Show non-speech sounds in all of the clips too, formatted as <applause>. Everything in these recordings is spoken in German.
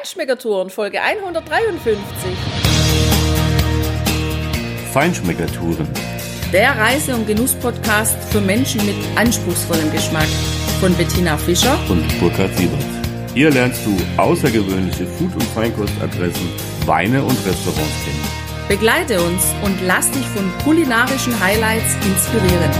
Feinschmeckertouren, Folge 153. Feinschmeckertouren. Der Reise- und Genuss-Podcast für Menschen mit anspruchsvollem Geschmack von Bettina Fischer und Burkhard Siebert. Hier lernst du außergewöhnliche Food- und Feinkostadressen, Weine und Restaurants kennen. Begleite uns und lass dich von kulinarischen Highlights inspirieren.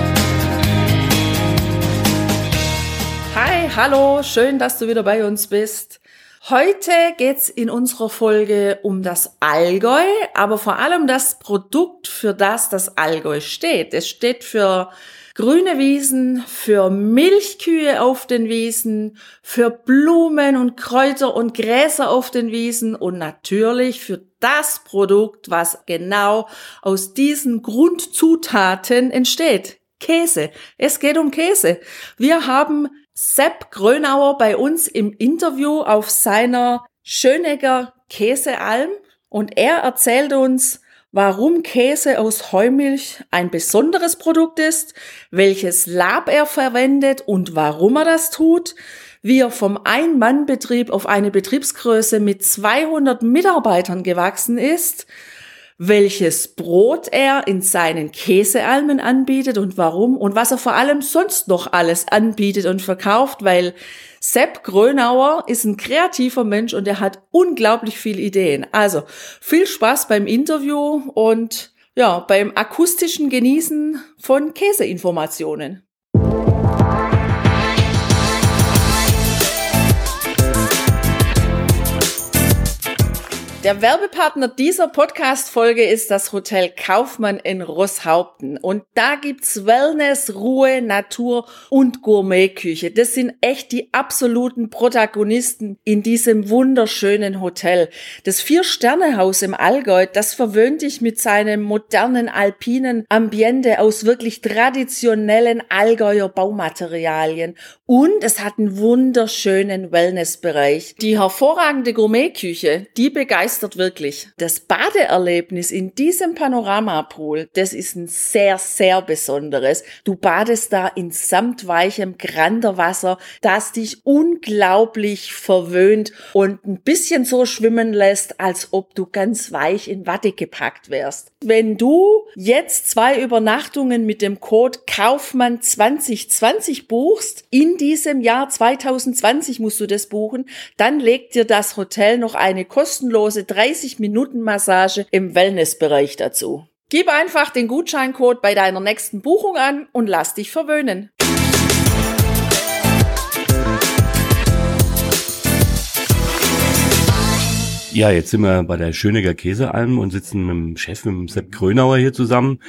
Hi, hallo, schön, dass du wieder bei uns bist. Heute geht's in unserer Folge um das Allgäu, aber vor allem das Produkt, für das das Allgäu steht. Es steht für grüne Wiesen, für Milchkühe auf den Wiesen, für Blumen und Kräuter und Gräser auf den Wiesen und natürlich für das Produkt, was genau aus diesen Grundzutaten entsteht. Käse. Es geht um Käse. Wir haben Sepp Grönauer bei uns im Interview auf seiner Schönegger Käsealm und er erzählt uns, warum Käse aus Heumilch ein besonderes Produkt ist, welches Lab er verwendet und warum er das tut, wie er vom Ein-Mann-Betrieb auf eine Betriebsgröße mit 200 Mitarbeitern gewachsen ist, welches Brot er in seinen Käsealmen anbietet und warum und was er vor allem sonst noch alles anbietet und verkauft, weil Sepp Grönauer ist ein kreativer Mensch und er hat unglaublich viele Ideen. Also viel Spaß beim Interview und ja, beim akustischen Genießen von Käseinformationen. Der Werbepartner dieser Podcast-Folge ist das Hotel Kaufmann in Rosshaupten. Und da gibt's Wellness, Ruhe, Natur und Gourmetküche. Das sind echt die absoluten Protagonisten in diesem wunderschönen Hotel. Das Vier-Sterne-Haus im Allgäu, das verwöhnt dich mit seinem modernen alpinen Ambiente aus wirklich traditionellen Allgäuer Baumaterialien. Und es hat einen wunderschönen Wellnessbereich. Die hervorragende Gourmetküche, die begeistert begeistert wirklich. Das Badeerlebnis in diesem Panoramapool, das ist ein sehr, sehr besonderes. Du badest da in samtweichem Granderwasser, das dich unglaublich verwöhnt und ein bisschen so schwimmen lässt, als ob du ganz weich in Watte gepackt wärst. Wenn du jetzt zwei Übernachtungen mit dem Code Kaufmann 2020 buchst, in diesem Jahr 2020 musst du das buchen, dann legt dir das Hotel noch eine kostenlose kostenlose 30-Minuten-Massage im Wellnessbereich dazu. Gib einfach den Gutscheincode bei deiner nächsten Buchung an und lass dich verwöhnen. Ja, jetzt sind wir bei der Schöneger Käsealm und sitzen mit dem Chef, mit dem Sepp Grönauer hier zusammen.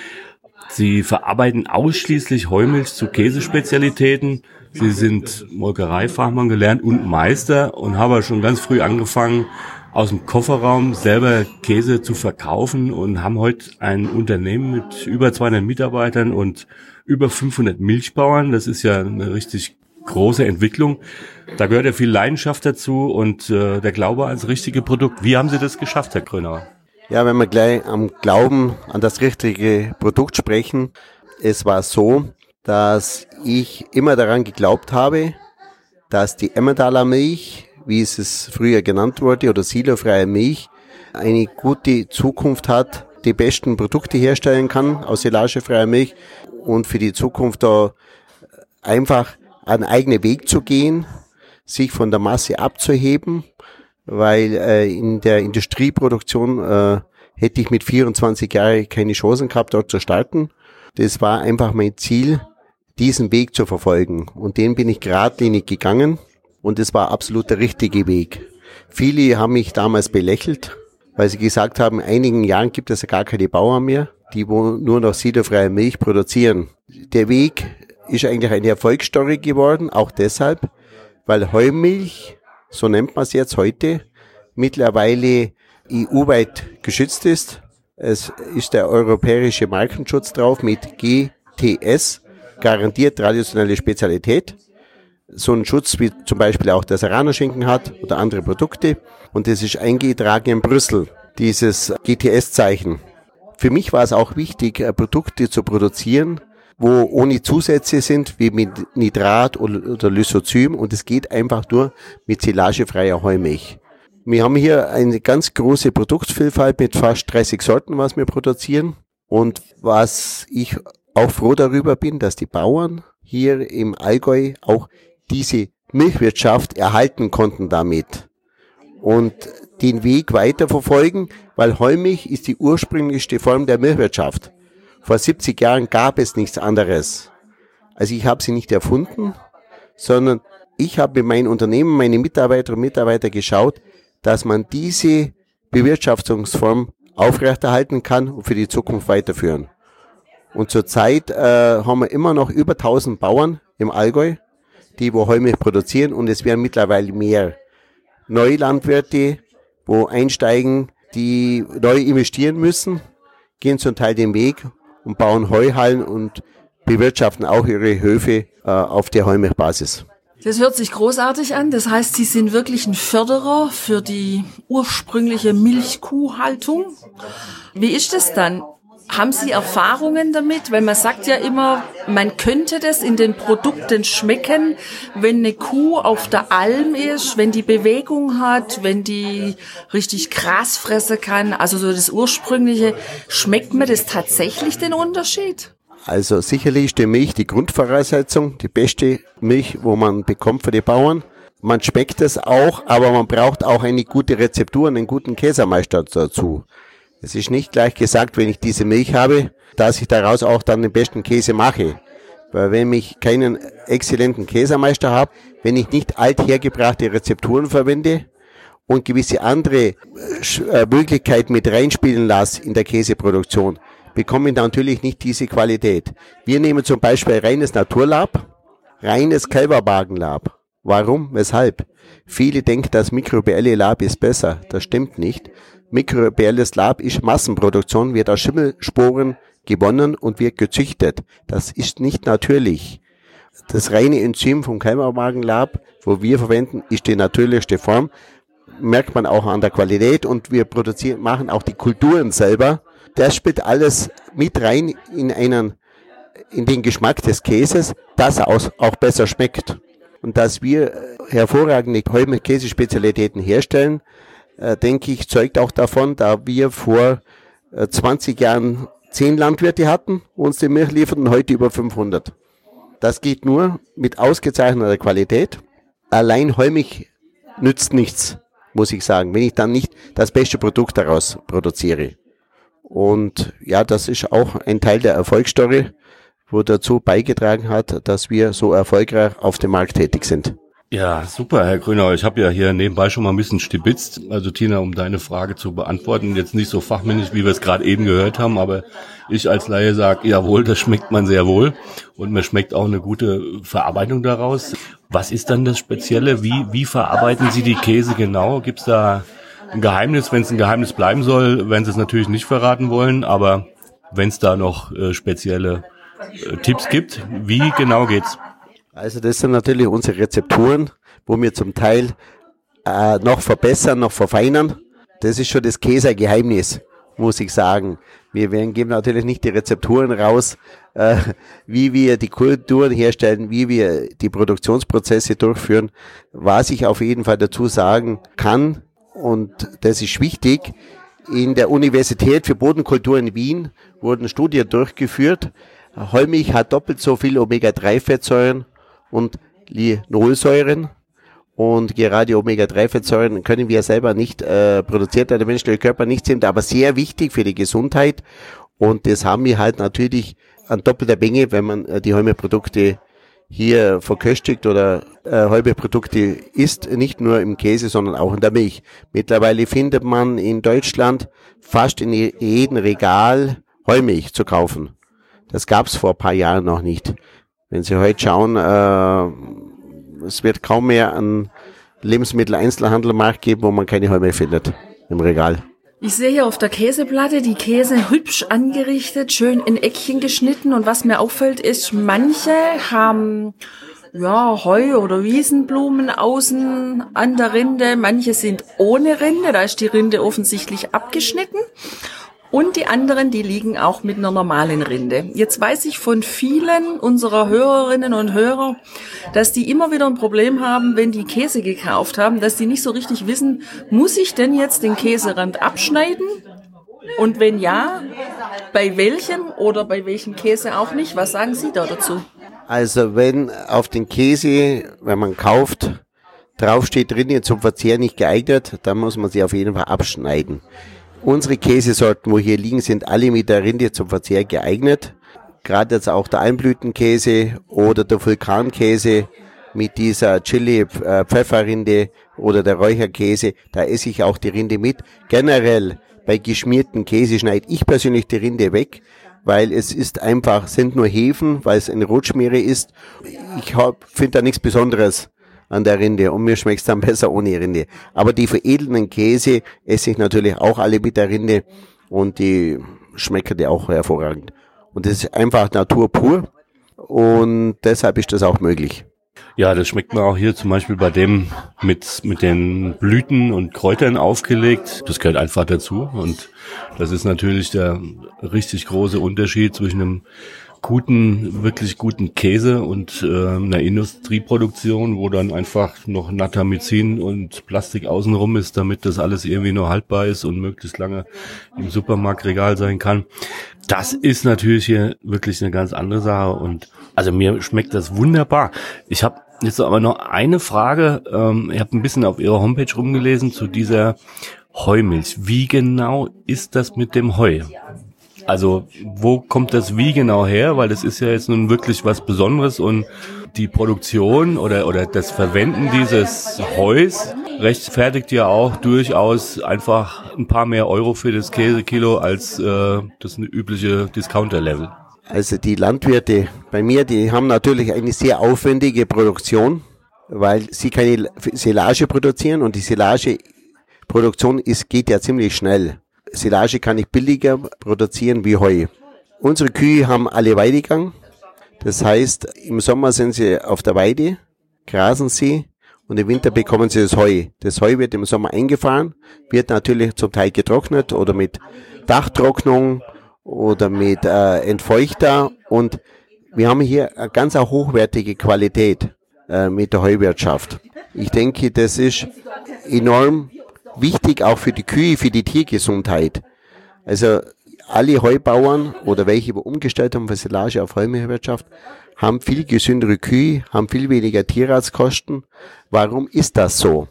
Sie verarbeiten ausschließlich Heumilch zu Käsespezialitäten. Sie sind Molkereifachmann gelernt und Meister und haben schon ganz früh angefangen, aus dem Kofferraum selber Käse zu verkaufen und haben heute ein Unternehmen mit über 200 Mitarbeitern und über 500 Milchbauern. Das ist ja eine richtig große Entwicklung. Da gehört ja viel Leidenschaft dazu und äh, der Glaube ans richtige Produkt. Wie haben Sie das geschafft, Herr Grönauer? Ja, wenn wir gleich am Glauben an das richtige Produkt sprechen, es war so, dass ich immer daran geglaubt habe, dass die Emmentaler Milch wie es es früher genannt wurde, oder silofreie Milch, eine gute Zukunft hat, die besten Produkte herstellen kann aus silagefreier Milch und für die Zukunft da einfach einen eigenen Weg zu gehen, sich von der Masse abzuheben, weil äh, in der Industrieproduktion äh, hätte ich mit 24 Jahren keine Chancen gehabt, dort zu starten. Das war einfach mein Ziel, diesen Weg zu verfolgen. Und den bin ich geradlinig gegangen. Und es war absolut der richtige Weg. Viele haben mich damals belächelt, weil sie gesagt haben, in einigen Jahren gibt es ja gar keine Bauern mehr, die nur noch siederfreie Milch produzieren. Der Weg ist eigentlich eine Erfolgsstory geworden, auch deshalb, weil Heumilch, so nennt man es jetzt heute, mittlerweile EU-weit geschützt ist. Es ist der europäische Markenschutz drauf mit GTS, garantiert traditionelle Spezialität so einen Schutz wie zum Beispiel auch der Serrano-Schinken hat oder andere Produkte. Und das ist eingetragen in Brüssel, dieses GTS-Zeichen. Für mich war es auch wichtig, äh, Produkte zu produzieren, wo ohne Zusätze sind, wie mit Nitrat oder, Lysozym. Und es geht einfach nur mit silagefreier Heumilch. Wir haben hier eine ganz große Produktvielfalt mit fast 30 Sorten, was wir produzieren. Und was ich auch froh darüber bin, dass die Bauern hier im Allgäu auch diese Milchwirtschaft erhalten konnten damit und den Weg weiterverfolgen, weil Heumilch ist die ursprünglichste Form der Milchwirtschaft. Vor 70 Jahren gab es nichts anderes. Also ich habe sie nicht erfunden, sondern ich habe mit meinem Unternehmen, meine Mitarbeiter und Mitarbeiter geschaut, dass man diese Bewirtschaftungsform aufrechterhalten kann und für die Zukunft weiterführen. Und zurzeit äh, haben wir immer noch über 1000 Bauern im Allgäu, die wo Heumilch produzieren und es werden mittlerweile mehr Neulandwirte, wo einsteigen, die neu investieren müssen, gehen zum Teil den Weg und bauen Heuhallen und bewirtschaften auch ihre Höfe äh, auf der Heumilchbasis. Das hört sich großartig an. Das heißt, Sie sind wirklich ein Förderer für die ursprüngliche Milchkuhhaltung. Wie ist das dann? Haben Sie Erfahrungen damit? Weil man sagt ja immer, man könnte das in den Produkten schmecken, wenn eine Kuh auf der Alm ist, wenn die Bewegung hat, wenn die richtig Gras fressen kann. Also so das ursprüngliche. Schmeckt mir das tatsächlich den Unterschied? Also sicherlich ist die Milch die Grundvoraussetzung, die beste Milch, wo man bekommt für die Bauern. Man schmeckt es auch, aber man braucht auch eine gute Rezeptur und einen guten Käsermeister dazu. Es ist nicht gleich gesagt, wenn ich diese Milch habe, dass ich daraus auch dann den besten Käse mache. Weil wenn ich keinen exzellenten Käsermeister habe, wenn ich nicht althergebrachte Rezepturen verwende und gewisse andere äh, Möglichkeiten mit reinspielen lasse in der Käseproduktion, bekommen natürlich nicht diese Qualität. Wir nehmen zum Beispiel reines Naturlab, reines Kälberwagenlab. Warum? Weshalb? Viele denken, das mikrobielle Lab ist besser. Das stimmt nicht. Mikrobielles Lab ist Massenproduktion, wird aus Schimmelsporen gewonnen und wird gezüchtet. Das ist nicht natürlich. Das reine Enzym vom Kälberwagenlab, wo wir verwenden, ist die natürlichste Form. Merkt man auch an der Qualität und wir produzieren, machen auch die Kulturen selber das spielt alles mit rein in einen, in den Geschmack des Käses, dass er auch besser schmeckt. Und dass wir hervorragende Käsespezialitäten herstellen, äh, denke ich, zeugt auch davon, da wir vor äh, 20 Jahren zehn Landwirte hatten, uns die Milch lieferten, heute über 500. Das geht nur mit ausgezeichneter Qualität. Allein Heumich nützt nichts, muss ich sagen, wenn ich dann nicht das beste Produkt daraus produziere. Und ja, das ist auch ein Teil der Erfolgsstory, wo dazu beigetragen hat, dass wir so erfolgreich auf dem Markt tätig sind. Ja, super, Herr Grünau. Ich habe ja hier nebenbei schon mal ein bisschen stibitzt. Also Tina, um deine Frage zu beantworten, jetzt nicht so fachmännisch, wie wir es gerade eben gehört haben, aber ich als Laie sage, jawohl, das schmeckt man sehr wohl und mir schmeckt auch eine gute Verarbeitung daraus. Was ist dann das Spezielle? Wie, wie verarbeiten Sie die Käse genau? Gibt's da ein Geheimnis. Wenn es ein Geheimnis bleiben soll, werden sie es natürlich nicht verraten wollen, aber wenn es da noch äh, spezielle äh, Tipps gibt, wie genau geht's? Also das sind natürlich unsere Rezepturen, wo wir zum Teil äh, noch verbessern, noch verfeinern. Das ist schon das Käsegeheimnis, muss ich sagen. Wir werden geben natürlich nicht die Rezepturen raus, äh, wie wir die Kulturen herstellen, wie wir die Produktionsprozesse durchführen. Was ich auf jeden Fall dazu sagen kann, und das ist wichtig. In der Universität für Bodenkultur in Wien wurden Studien durchgeführt. Heumilch hat doppelt so viel Omega-3-Fettsäuren und Linolsäuren. Und gerade Omega-3-Fettsäuren können wir selber nicht äh, produzieren, da der menschliche Körper nicht sind, aber sehr wichtig für die Gesundheit. Und das haben wir halt natürlich an doppelter Menge, wenn man äh, die Heumilchprodukte hier verköstigt oder äh, halbe Produkte isst, nicht nur im Käse, sondern auch in der Milch. Mittlerweile findet man in Deutschland fast in jedem Regal Heumilch zu kaufen. Das gab's vor ein paar Jahren noch nicht. Wenn Sie heute schauen, äh, es wird kaum mehr einen Lebensmitteleinzelhandelmarkt geben, wo man keine Heumilch findet im Regal. Ich sehe hier auf der Käseplatte die Käse hübsch angerichtet, schön in Eckchen geschnitten und was mir auffällt ist, manche haben ja, Heu oder Wiesenblumen außen an der Rinde, manche sind ohne Rinde, da ist die Rinde offensichtlich abgeschnitten. Und die anderen, die liegen auch mit einer normalen Rinde. Jetzt weiß ich von vielen unserer Hörerinnen und Hörer, dass die immer wieder ein Problem haben, wenn die Käse gekauft haben, dass die nicht so richtig wissen, muss ich denn jetzt den Käserand abschneiden? Und wenn ja, bei welchem oder bei welchem Käse auch nicht? Was sagen Sie da dazu? Also wenn auf den Käse, wenn man kauft, draufsteht drinnen zum Verzehr nicht geeignet, dann muss man sie auf jeden Fall abschneiden. Unsere Käsesorten, wo hier liegen, sind alle mit der Rinde zum Verzehr geeignet. Gerade jetzt auch der Almblütenkäse oder der Vulkankäse mit dieser Chili-Pfefferrinde äh, oder der Räucherkäse, da esse ich auch die Rinde mit. Generell bei geschmierten Käse schneide ich persönlich die Rinde weg, weil es ist einfach, sind nur Hefen, weil es eine Rotschmiere ist. Ich finde da nichts Besonderes an der Rinde und mir schmeckt's dann <laughs> besser ohne Rinde. Aber die veredelnden Käse esse ich natürlich auch alle mit der Rinde und die schmecken dir auch hervorragend. Und das ist einfach Natur pur und deshalb ist das auch möglich. Ja, das schmeckt man auch hier zum Beispiel bei dem mit, mit den Blüten und Kräutern aufgelegt. Das gehört einfach dazu. Und das ist natürlich der richtig große Unterschied zwischen einem guten, wirklich guten Käse und äh, einer Industrieproduktion, wo dann einfach noch Natamizin und Plastik außenrum ist, damit das alles irgendwie nur haltbar ist und möglichst lange im Supermarktregal sein kann. Das ist natürlich hier wirklich eine ganz andere Sache und also mir schmeckt das wunderbar. Ich habe jetzt aber noch eine Frage. Ähm, ich habe ein bisschen auf Ihrer Homepage rumgelesen zu dieser Heumilch. Wie genau ist das mit dem Heu? Also wo kommt das wie genau her? Weil das ist ja jetzt nun wirklich was Besonderes und die Produktion oder, oder das Verwenden dieses Heus rechtfertigt ja auch durchaus einfach ein paar mehr Euro für das Käsekilo als äh, das übliche Discounter-Level. Also die Landwirte bei mir, die haben natürlich eine sehr aufwendige Produktion, weil sie keine Silage produzieren und die Silageproduktion ist, geht ja ziemlich schnell. Silage kann ich billiger produzieren wie Heu. Unsere Kühe haben alle Weidegang. Das heißt, im Sommer sind sie auf der Weide, grasen sie und im Winter bekommen sie das Heu. Das Heu wird im Sommer eingefahren, wird natürlich zum Teil getrocknet oder mit Dachtrocknung oder mit äh, Entfeuchter und wir haben hier eine ganz hochwertige Qualität äh, mit der Heuwirtschaft. Ich denke, das ist enorm wichtig auch für die Kühe, für die Tiergesundheit. Also alle Heubauern oder welche umgestellt haben von Silage auf Heumilchwirtschaft, haben viel gesündere Kühe, haben viel weniger Tierarztkosten. Warum ist das so?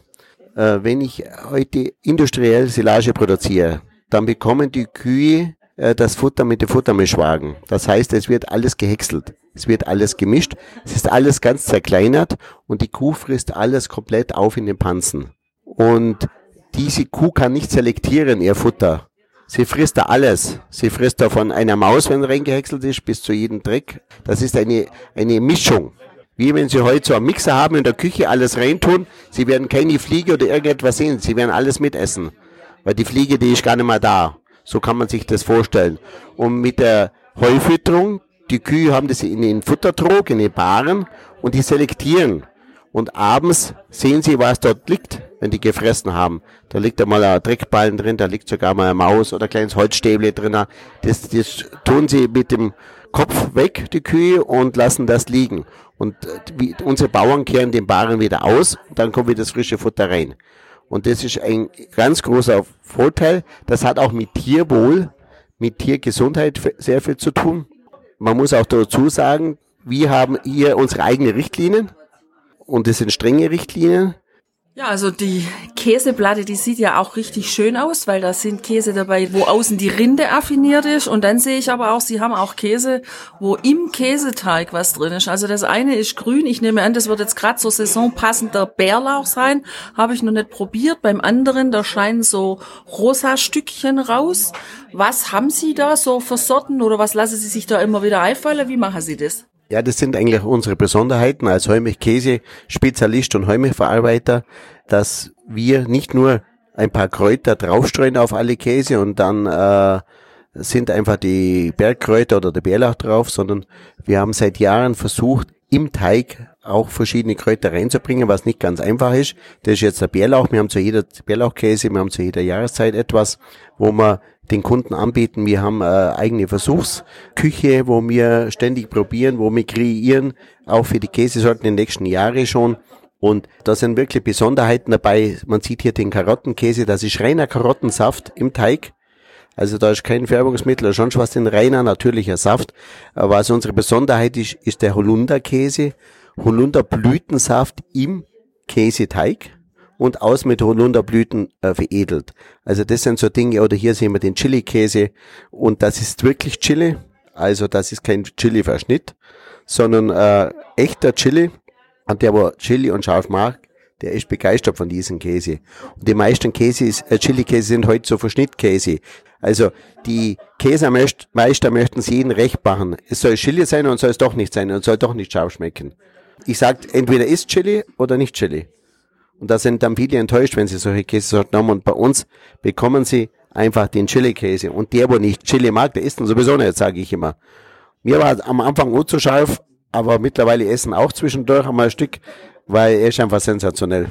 Äh, wenn ich heute industriell Silage produziere, dann bekommen die Kühe äh, das Futter mit dem Futtermischwagen. Das heißt, es wird alles gehäckselt. Es wird alles gemischt. Es ist alles ganz zerkleinert und die Kuh frisst alles komplett auf in den Panzen. Und diese Kuh kann nicht selektieren, ihr Futter. Sie frisst da alles. Sie frisst da von einer Maus, wenn reingehäckselt ist, bis zu jedem Dreck. Das ist eine, eine Mischung. Wie wenn Sie heute so einen Mixer haben in der Küche, alles reintun. Sie werden keine Fliege oder irgendetwas sehen. Sie werden alles mitessen. Weil die Fliege, die ist gar nicht mehr da. So kann man sich das vorstellen. Und mit der Heufütterung, die Kühe haben das in den Futtertrog, in den Baren und die selektieren. Und abends sehen sie, was dort liegt, wenn die gefressen haben. Da liegt einmal ein Dreckballen drin, da liegt sogar mal eine Maus oder ein kleines Holzstäble drin. Das, das tun sie mit dem Kopf weg, die Kühe, und lassen das liegen. Und äh, wie, unsere Bauern kehren den Baren wieder aus, dann kommt wieder das frische Futter rein. Und das ist ein ganz großer Vorteil. Das hat auch mit Tierwohl, mit Tiergesundheit sehr viel zu tun. Man muss auch dazu sagen, wir haben hier unsere eigenen Richtlinien und das sind strenge Richtlinien. Ja, also die Käseplatte, die sieht ja auch richtig schön aus, weil da sind Käse dabei, wo außen die Rinde affiniert ist. Und dann sehe ich aber auch, sie haben auch Käse, wo im Käseteig was drin ist. Also das eine ist grün. Ich nehme an, das wird jetzt gerade zur Saison passender Bärlauch sein. Habe ich noch nicht probiert. Beim anderen, da scheinen so rosa Stückchen raus. Was haben Sie da so für Sorten oder was lassen Sie sich da immer wieder einfallen? Wie machen Sie das? Ja, das sind eigentlich unsere Besonderheiten als Heumilchkäse-Spezialist und Heumilchverarbeiter, dass wir nicht nur ein paar Kräuter draufstreuen auf alle Käse und dann äh, sind einfach die Bergkräuter oder der Bärlauch drauf, sondern wir haben seit Jahren versucht, im Teig auch verschiedene Kräuter reinzubringen, was nicht ganz einfach ist. Das ist jetzt der Bärlauch. Wir haben zu jeder Bärlauchkäse, wir haben zu jeder Jahreszeit etwas, wo wir den Kunden anbieten. Wir haben eine eigene Versuchsküche, wo wir ständig probieren, wo wir kreieren, auch für die Käsesorten in den nächsten Jahren schon. Und da sind wirklich Besonderheiten dabei. Man sieht hier den Karottenkäse, das ist reiner Karottensaft im Teig. Also da ist kein Färbungsmittel oder sonst was, ein reiner natürlicher Saft. Aber was unsere Besonderheit ist, ist der Holunderkäse. Holunderblütensaft im Käseteig und aus mit Holunderblüten äh, veredelt. Also das sind so Dinge, oder hier sehen wir den Chili-Käse und das ist wirklich Chili. Also das ist kein Chili-Verschnitt, sondern äh, echter Chili. Und der, wo Chili und scharf mag, der ist begeistert von diesem Käse. Und die meisten Käse ist, äh, Chili-Käse sind heute so Verschnittkäse. Also die Käsemeister möchten es jedem recht machen. Es soll Chili sein und soll es doch nicht sein und soll doch nicht scharf schmecken. Ich sag, entweder ist Chili oder nicht Chili. Und da sind dann viele enttäuscht, wenn sie solche Käsesorten haben. Und bei uns bekommen sie einfach den Chili-Käse. Und der, wo nicht Chili mag, der isst dann sowieso nicht, sage ich immer. Mir war am Anfang auch zu scharf, aber mittlerweile essen auch zwischendurch einmal ein Stück, weil er ist einfach sensationell.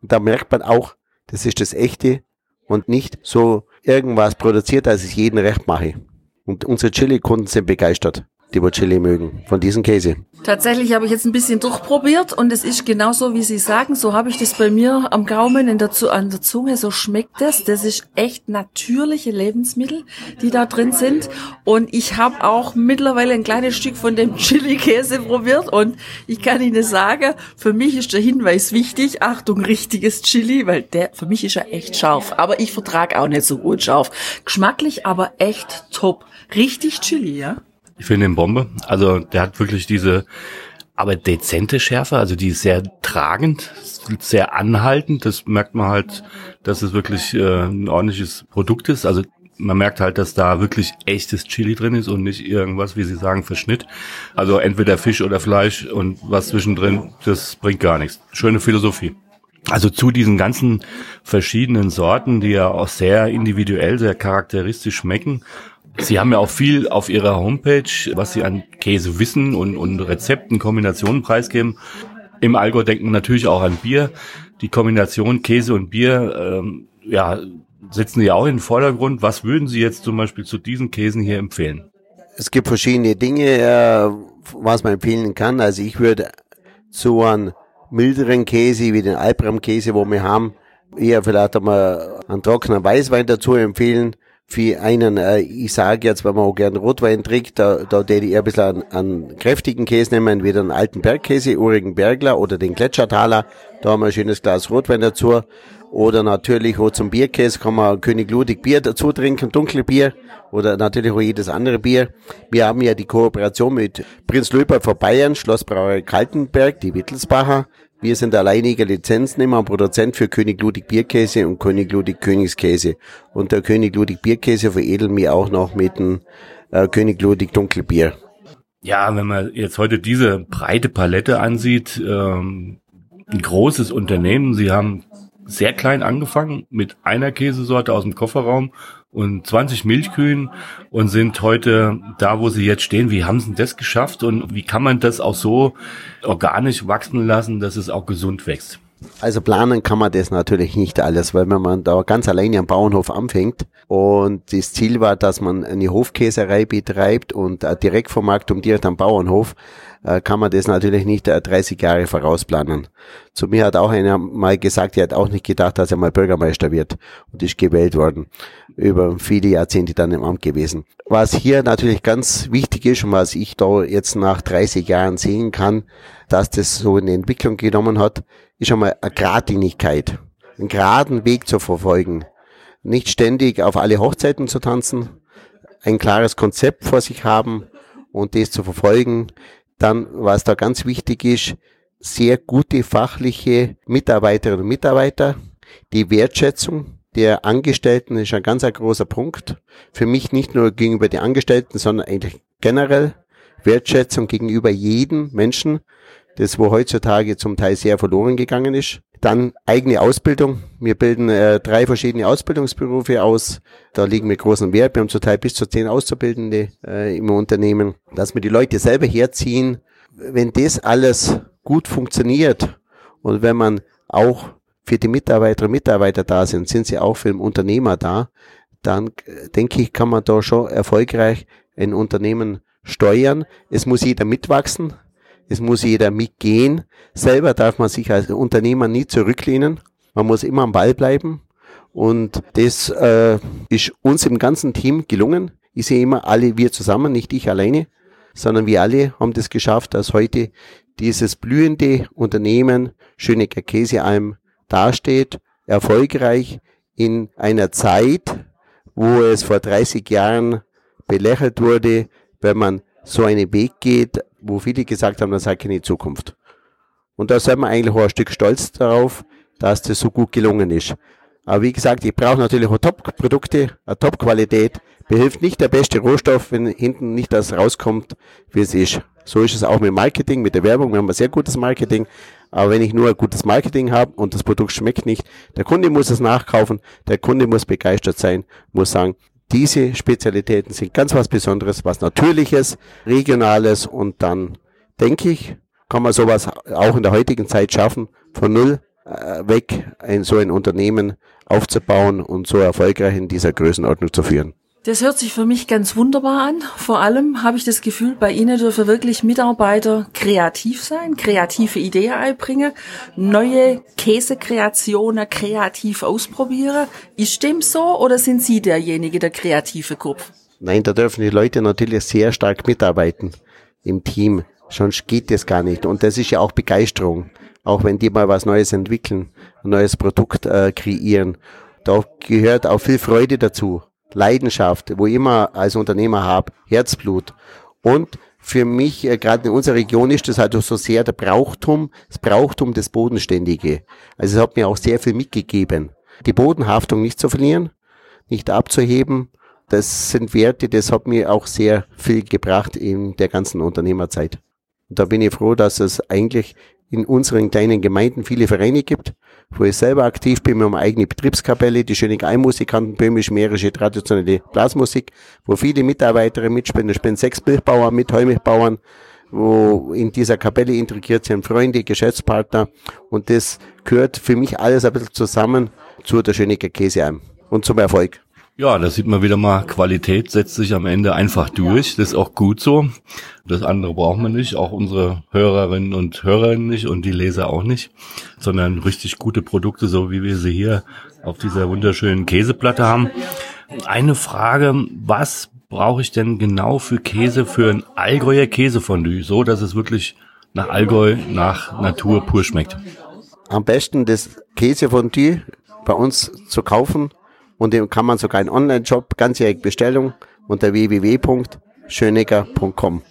Und da merkt man auch, das ist das Echte und nicht so irgendwas produziert, dass ich jeden recht mache. Und unsere Chili-Kunden sind begeistert die Chili mögen, von diesem Käse. Tatsächlich habe ich jetzt ein bisschen durchprobiert und es ist genauso, wie Sie sagen. So habe ich das bei mir am Gaumen, in der, an der Zunge, so schmeckt es. Das ist echt natürliche Lebensmittel, die da drin sind. Und ich habe auch mittlerweile ein kleines Stück von dem <laughs> Chili-Käse probiert und ich kann Ihnen sagen, für mich ist der Hinweis wichtig. Achtung, richtiges Chili, weil der, für mich ist er echt scharf. Aber ich vertrage auch nicht so gut scharf. Geschmacklich aber echt top. Richtig Chili, ja? Ich finde den Bombe. Also der hat wirklich diese aber dezente Schärfe, also die ist sehr tragend, sehr anhaltend. Das merkt man halt, dass es wirklich äh, ein ordentliches Produkt ist. Also man merkt halt, dass da wirklich echtes Chili drin ist und nicht irgendwas, wie Sie sagen, Verschnitt. Also entweder Fisch oder Fleisch und was zwischendrin, das bringt gar nichts. Schöne Philosophie. Also zu diesen ganzen verschiedenen Sorten, die ja auch sehr individuell, sehr charakteristisch schmecken, Sie haben ja auch viel auf Ihrer Homepage, was Sie an Käse wissen und, und Rezepten, Kombinationen preisgeben. Im Allgäu denken natürlich auch an Bier. Die Kombination Käse und Bier, ähm, ja, setzen Sie auch in den Vordergrund. Was würden Sie jetzt zum Beispiel zu diesen Käsen hier empfehlen? Es gibt verschiedene Dinge, äh, was man empfehlen kann. Also ich würde zu einem milderen Käse wie den Alpram-Käse, wo wir haben, eher vielleicht einmal einen trockenen Weißwein dazu empfehlen für einen, äh, ich sage jetzt, wenn man auch gern Rotwein trinkt, da, da würde ich eher ein bisschen einen, einen kräftigen Käse nehmen, entweder einen alten Bergkäse, urigen Bergler oder den Gletschertaler. Da haben wir ein schönes Glas Rotwein dazu. Oder natürlich auch zum Bierkäse kann man König Ludwig Bier dazu trinken, dunkle Bier. Oder natürlich auch jedes andere Bier. Wir haben ja die Kooperation mit Prinz Löper von Bayern, Schlossbrauerei Kaltenberg, die Wittelsbacher. Wir sind alleiniger Lizenznehmer und Produzent für König Ludwig Bierkäse und König Ludwig Königskäse. Und der König Ludwig Bierkäse veredeln wir auch noch mit dem äh, König Ludwig Dunkelbier. Ja, wenn man jetzt heute diese breite Palette ansieht, ähm, ein großes Unternehmen, Sie haben sehr klein angefangen mit einer Käsesorte aus dem Kofferraum und 20 Milchkühen und sind heute da, wo sie jetzt stehen. Wie haben sie das geschafft und wie kann man das auch so organisch wachsen lassen, dass es auch gesund wächst? Also planen kann man das natürlich nicht alles, weil wenn man da ganz alleine am Bauernhof anfängt und das Ziel war, dass man eine Hofkäserei betreibt und eine Direktvermarktung direkt am Bauernhof, äh, kann man das natürlich nicht 30 äh, Jahre vorausplanen. Zu mir hat auch einer mal gesagt, er hat auch nicht gedacht, dass er mal Bürgermeister wird und ist gewählt worden. Über viele Jahrzehnte dann im Amt gewesen. Was hier natürlich ganz wichtig ist und was ich da jetzt nach 30 Jahren sehen kann, dass das so eine Entwicklung genommen hat, ist einmal eine Gradlinigkeit. Einen geraden Weg zu verfolgen. Nicht ständig auf alle Hochzeiten zu tanzen, ein klares Konzept vor sich haben und das zu verfolgen. Dann, was da ganz wichtig ist, sehr gute fachliche Mitarbeiterinnen und Mitarbeiter. Die Wertschätzung der Angestellten ist ein ganz ein großer Punkt. Für mich nicht nur gegenüber den Angestellten, sondern eigentlich generell Wertschätzung gegenüber jedem Menschen, das wo heutzutage zum Teil sehr verloren gegangen ist. Dann eigene Ausbildung. Wir bilden äh, drei verschiedene Ausbildungsberufe aus. Da liegen wir großen Wert. Wir haben zum Teil bis zu zehn Auszubildende äh, im Unternehmen. Dass wir die Leute selber herziehen. Wenn das alles gut funktioniert und wenn man auch für die Mitarbeiterinnen und Mitarbeiter da sind, sind sie auch für den Unternehmer da, dann äh, denke ich, kann man da schon erfolgreich ein Unternehmen steuern. Es muss jeder mitwachsen. Es muss jeder mitgehen. Selber darf man sich als Unternehmer nie zurücklehnen. Man muss immer am Ball bleiben. Und das äh, ist uns im ganzen Team gelungen. Ich sehe immer alle wir zusammen, nicht ich alleine, sondern wir alle haben das geschafft, dass heute dieses blühende Unternehmen Schönecker Käsealm dasteht, erfolgreich in einer Zeit, wo es vor 30 Jahren belächelt wurde, wenn man so einen Weg geht, wo viele gesagt haben, das hat keine Zukunft. Und da sind wir eigentlich auch ein Stück stolz darauf, dass das so gut gelungen ist. Aber wie gesagt, ich brauche natürlich auch Top-Produkte, eine Top-Qualität. Behilft nicht der beste Rohstoff, wenn hinten nicht das rauskommt, wie es ist. So ist es auch mit Marketing, mit der Werbung. Wir haben ein sehr gutes Marketing. Aber wenn ich nur ein gutes Marketing habe und das Produkt schmeckt nicht, der Kunde muss es nachkaufen, der Kunde muss begeistert sein, muss sagen, diese Spezialitäten sind ganz was Besonderes, was Natürliches, Regionales und dann denke ich, kann man sowas auch in der heutigen Zeit schaffen, von null äh, weg ein so ein Unternehmen aufzubauen und so erfolgreich in dieser Größenordnung zu führen. Das hört sich für mich ganz wunderbar an. Vor allem habe ich das Gefühl, bei Ihnen dürfen wirklich Mitarbeiter kreativ sein, kreative Ideen einbringen, neue Käsekreationen kreativ ausprobieren. Ist dem so oder sind Sie derjenige, der kreative Kopf? Nein, da dürfen die Leute natürlich sehr stark mitarbeiten im Team. Sonst geht das gar nicht. Und das ist ja auch Begeisterung. Auch wenn die mal was Neues entwickeln, ein neues Produkt äh, kreieren. Da gehört auch viel Freude dazu. Leidenschaft, wo ich immer als Unternehmer habe, Herzblut. Und für mich, äh, gerade in unserer Region, ist das halt so sehr der Brauchtum, das Brauchtum des Bodenständige. Also es hat mir auch sehr viel mitgegeben. Die Bodenhaftung nicht zu verlieren, nicht abzuheben, das sind Werte, das hat mir auch sehr viel gebracht in der ganzen Unternehmerzeit. Und da bin ich froh, dass es eigentlich in unseren kleinen Gemeinden viele Vereine gibt, wo ich selber aktiv bin. Wir haben eine eigene Betriebskapelle, die schöne Einmusikanten, böhmisch-mährische traditionelle Blasmusik, wo viele Mitarbeiter mitspielen. Ich bin sechs Bildbauer mit Heumilchbauern, wo in dieser Kapelle integriert sind Freunde, Geschäftspartner. Und das gehört für mich alles ein bisschen zusammen zu der Schönecker Käsealm und zum Erfolg. Ja, da sieht man wieder mal, Qualität setzt sich am Ende einfach durch. Das ist auch gut so. Das andere brauchen wir nicht, auch unsere Hörerinnen und Hörer nicht und die Leser auch nicht, sondern richtig gute Produkte, so wie wir sie hier auf dieser wunderschönen Käseplatte haben. Eine Frage, was brauche ich denn genau für Käse für ein Allgäuer Käsefondue, so dass es wirklich nach Allgäu, nach Natur pur schmeckt? Am besten das Käsefondue bei uns zu kaufen und den kann man sogar einen Online-Shop ganzjährig Bestellung unter www.schönecker.com.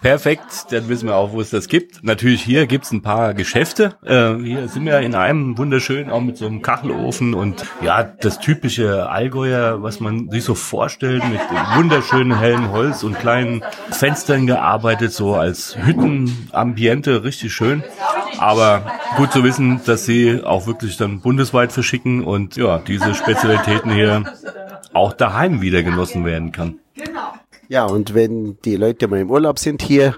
Perfekt, dann wissen wir auch, wo es das gibt. Natürlich hier gibt's ein paar Geschäfte. Äh, hier sind wir in einem wunderschönen, auch mit so einem Kachelofen und ja, das typische Allgäuer, was man sich so vorstellt, mit wunderschönen hellen Holz und kleinen Fenstern gearbeitet, so als Hüttenambiente, richtig schön. Aber gut zu wissen, dass sie auch wirklich dann bundesweit verschicken und ja, diese Spezialitäten hier auch daheim wieder genossen werden kann. Genau. Ja, und wenn die Leute mal im Urlaub sind hier,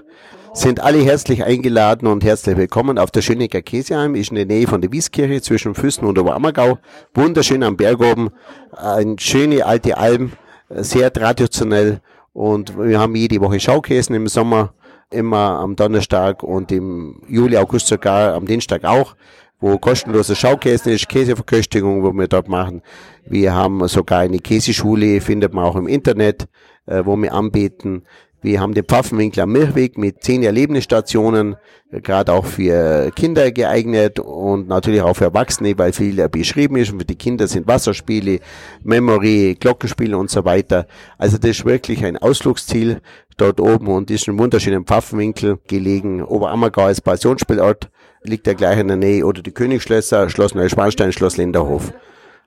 sind alle herzlich eingeladen und herzlich willkommen auf der Schönecker Käseheim, ist in der Nähe von der Wieskirche zwischen Füssen und Oberammergau. Wunderschön am Berg oben, eine schöne alte Alm, sehr traditionell und wir haben jede Woche Schaukäsen im Sommer, immer am Donnerstag und im Juli, August sogar am Dienstag auch wo kostenlose Schaukäsen ist, Käseverköstigung, wo wir dort machen. Wir haben sogar eine Käseschule, findet man auch im Internet, äh, wo wir anbieten. Wir haben den Pfaffenwinkel am Milchweg mit zehn Erlebnisstationen, äh, gerade auch für Kinder geeignet und natürlich auch für Erwachsene, weil viel beschrieben ist. Und für die Kinder sind Wasserspiele, Memory, Glockenspiele und so weiter. Also das ist wirklich ein Ausflugsziel dort oben und ist ein wunderschöner Pfaffenwinkel gelegen. Oberammergau als Passionsspielort liegt ja gleich in der Nähe oder die Königsschlösser, Schloss Neuschwanstein, Schloss Linderhof.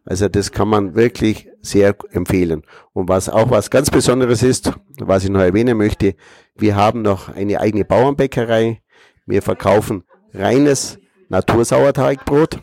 Also das kann man wirklich sehr empfehlen. Und was auch was ganz Besonderes ist, was ich noch erwähnen möchte, wir haben noch eine eigene Bauernbäckerei. Wir verkaufen reines Natursauerteigbrot.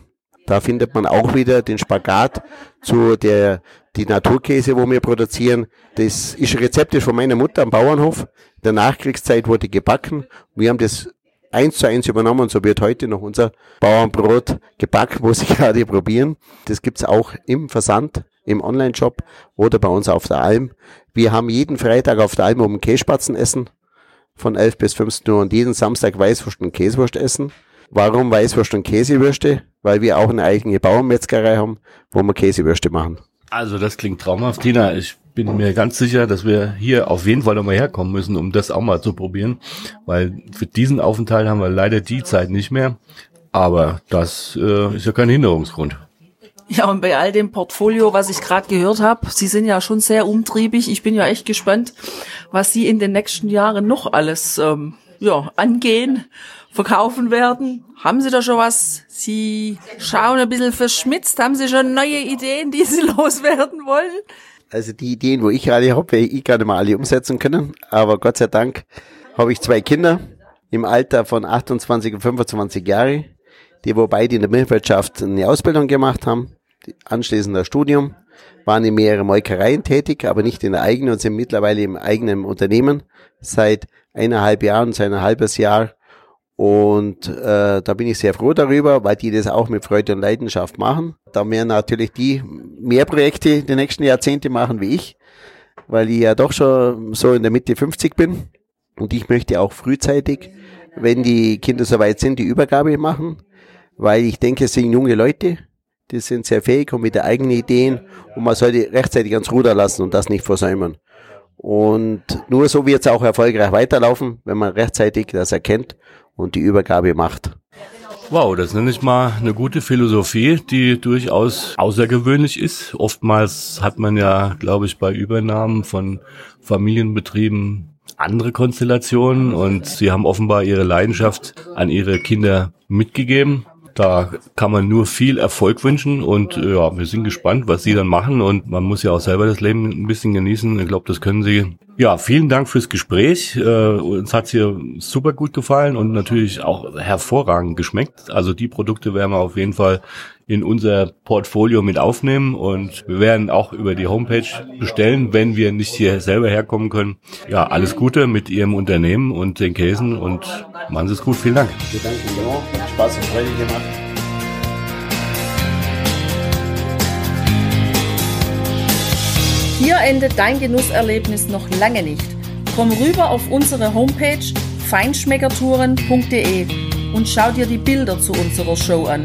Da findet man auch wieder den Spagat zu der die Naturkäse, wo wir produzieren. Das ist Rezept von meiner Mutter am Bauernhof. In der Nachkriegszeit wurde gebacken. Wir haben das eins zu eins übernommen und so wird heute noch unser Bauernbrot gebacken, wo Sie gerade probieren. Das gibt's auch im Versand im Online-Shop oder bei uns auf der Alm. Wir haben jeden Freitag auf der Alm um Kässpatzen essen von 11 bis 15 Uhr und jeden Samstag Weißwurst und Käsewurst essen. Warum Weißwurst und Käsewürste? Weil wir auch eine eigene Bauernmetzgerei haben, wo wir Käsewürste machen. Also das klingt traumhaft, Tina. Ich bin mir ganz sicher, dass wir hier auf jeden Fall nochmal herkommen müssen, um das auch mal zu probieren. Weil für diesen Aufenthalt haben wir leider die Zeit nicht mehr. Aber das äh, ist ja kein Hinderungsgrund. Ja, und bei all dem Portfolio, was ich gerade gehört habe, Sie sind ja schon sehr umtriebig. Ich bin ja echt gespannt, was Sie in den nächsten Jahren noch alles ähm, ja, angehen, verkaufen werden. Haben Sie da schon was? Sie schauen ein bisschen verschmitzt. Haben Sie schon neue Ideen, die Sie <laughs> loswerden wollen? Also die Ideen, wo ich alle habe, werde ich nicht mal alle umsetzen können. Aber Gott sei Dank habe ich zwei Kinder im Alter von 28 und 25 Jahre, die wobei die in der Milchwirtschaft eine Ausbildung gemacht haben anschließend das Studium, waren in mehreren Molkereien tätig, aber nicht in der eigenen und sind mittlerweile im eigenen Unternehmen seit eineinhalb Jahren, seit ein halbes Jahr. Und äh, da bin ich sehr froh darüber, weil die das auch mit Freude und Leidenschaft machen. Da werden natürlich die mehr Projekte die nächsten Jahrzehnte machen wie ich, weil ich ja doch schon so in der Mitte 50 bin. Und ich möchte auch frühzeitig, wenn die Kinder soweit sind, die Übergabe machen, weil ich denke, es sind junge Leute, die sind sehr fähig und mit der eigenen Ideen und man sollte rechtzeitig ans Ruder lassen und das nicht versäumen. Und nur so wird es auch erfolgreich weiterlaufen, wenn man rechtzeitig das erkennt und die Übergabe macht. Wow, das nenne ich mal eine gute Philosophie, die durchaus außergewöhnlich ist. Oftmals hat man ja, glaube ich, bei Übernahmen von Familienbetrieben andere Konstellationen und sie haben offenbar ihre Leidenschaft an ihre Kinder mitgegeben da kann man nur viel Erfolg wünschen und äh, ja, wir sind gespannt, was Sie dann machen und man muss ja auch selber das Leben ein bisschen genießen. Ich glaube, das können Sie. Ja, vielen Dank fürs Gespräch. Äh, uns hat's hier super gut gefallen und natürlich auch hervorragend geschmeckt. Also die Produkte werden wir auf jeden Fall in unser Portfolio mit aufnehmen und wir werden auch über die Homepage bestellen, wenn wir nicht hier selber herkommen können. Ja, alles Gute mit Ihrem Unternehmen und den Käsen und machen Sie es gut. Vielen Dank. Wir danken Ihnen Spaß und Freude gemacht. Hier endet dein Genusserlebnis noch lange nicht. Komm rüber auf unsere Homepage feinschmeckertouren.de und schau dir die Bilder zu unserer Show an.